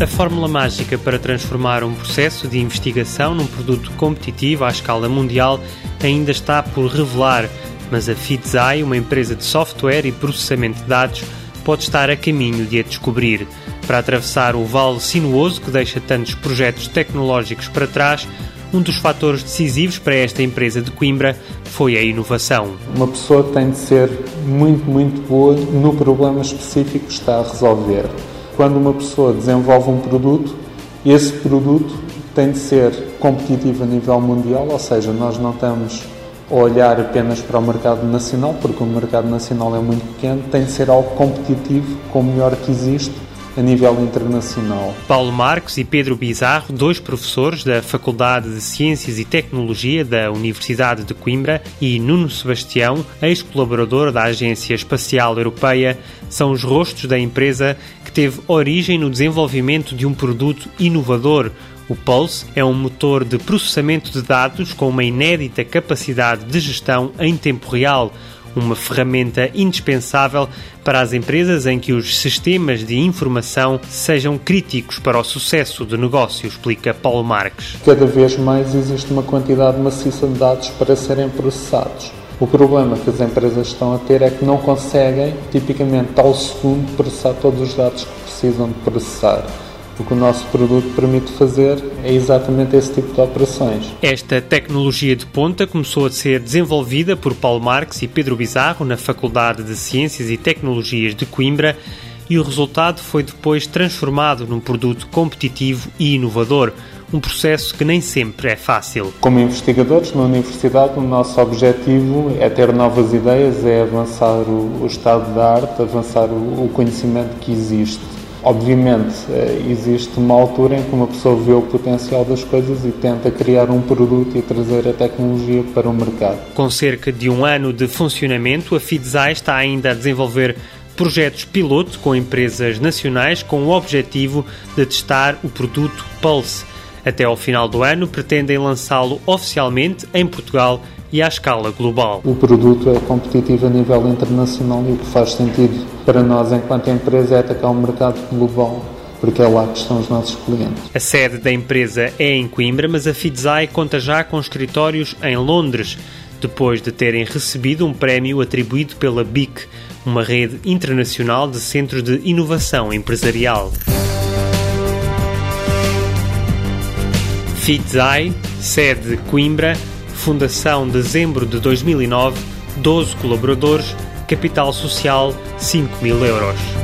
A fórmula mágica para transformar um processo de investigação num produto competitivo à escala mundial ainda está por revelar, mas a Fitzai, uma empresa de software e processamento de dados, pode estar a caminho de a descobrir. Para atravessar o vale sinuoso que deixa tantos projetos tecnológicos para trás, um dos fatores decisivos para esta empresa de Coimbra foi a inovação. Uma pessoa tem de ser muito, muito boa no problema específico que está a resolver. Quando uma pessoa desenvolve um produto, esse produto tem de ser competitivo a nível mundial, ou seja, nós não estamos a olhar apenas para o mercado nacional, porque o mercado nacional é muito pequeno, tem de ser algo competitivo com o melhor que existe a nível internacional. Paulo Marques e Pedro Bizarro, dois professores da Faculdade de Ciências e Tecnologia da Universidade de Coimbra, e Nuno Sebastião, ex-colaborador da Agência Espacial Europeia, são os rostos da empresa que teve origem no desenvolvimento de um produto inovador. O Pulse é um motor de processamento de dados com uma inédita capacidade de gestão em tempo real uma ferramenta indispensável para as empresas em que os sistemas de informação sejam críticos para o sucesso do negócio, explica Paulo Marques. Cada vez mais existe uma quantidade maciça de dados para serem processados. O problema que as empresas estão a ter é que não conseguem, tipicamente ao segundo, processar todos os dados que precisam de processar. O que o nosso produto permite fazer é exatamente esse tipo de operações. Esta tecnologia de ponta começou a ser desenvolvida por Paulo Marques e Pedro Bizarro na Faculdade de Ciências e Tecnologias de Coimbra e o resultado foi depois transformado num produto competitivo e inovador, um processo que nem sempre é fácil. Como investigadores na universidade, o nosso objetivo é ter novas ideias, é avançar o, estado da arte, avançar o conhecimento que existe Obviamente, eh, existe uma altura em que uma pessoa vê o potencial das coisas e tenta criar um produto e trazer a tecnologia para o mercado. Com cerca de um ano de funcionamento, a Fidzai está ainda a desenvolver projetos piloto com empresas nacionais com o objetivo de testar o produto Pulse. Até ao final do ano, pretendem lançá-lo oficialmente em Portugal e à escala global. O produto é competitivo a nível internacional e o que faz sentido para nós, enquanto empresa, é atacar o mercado global porque é lá que estão os nossos clientes. A sede da empresa é em Coimbra, mas a Fidzai conta já com escritórios em Londres, depois de terem recebido um prémio atribuído pela BIC, uma rede internacional de centros de inovação empresarial. Fidzai, sede Coimbra, Fundação dezembro de 2009, 12 colaboradores, capital social 5 mil euros.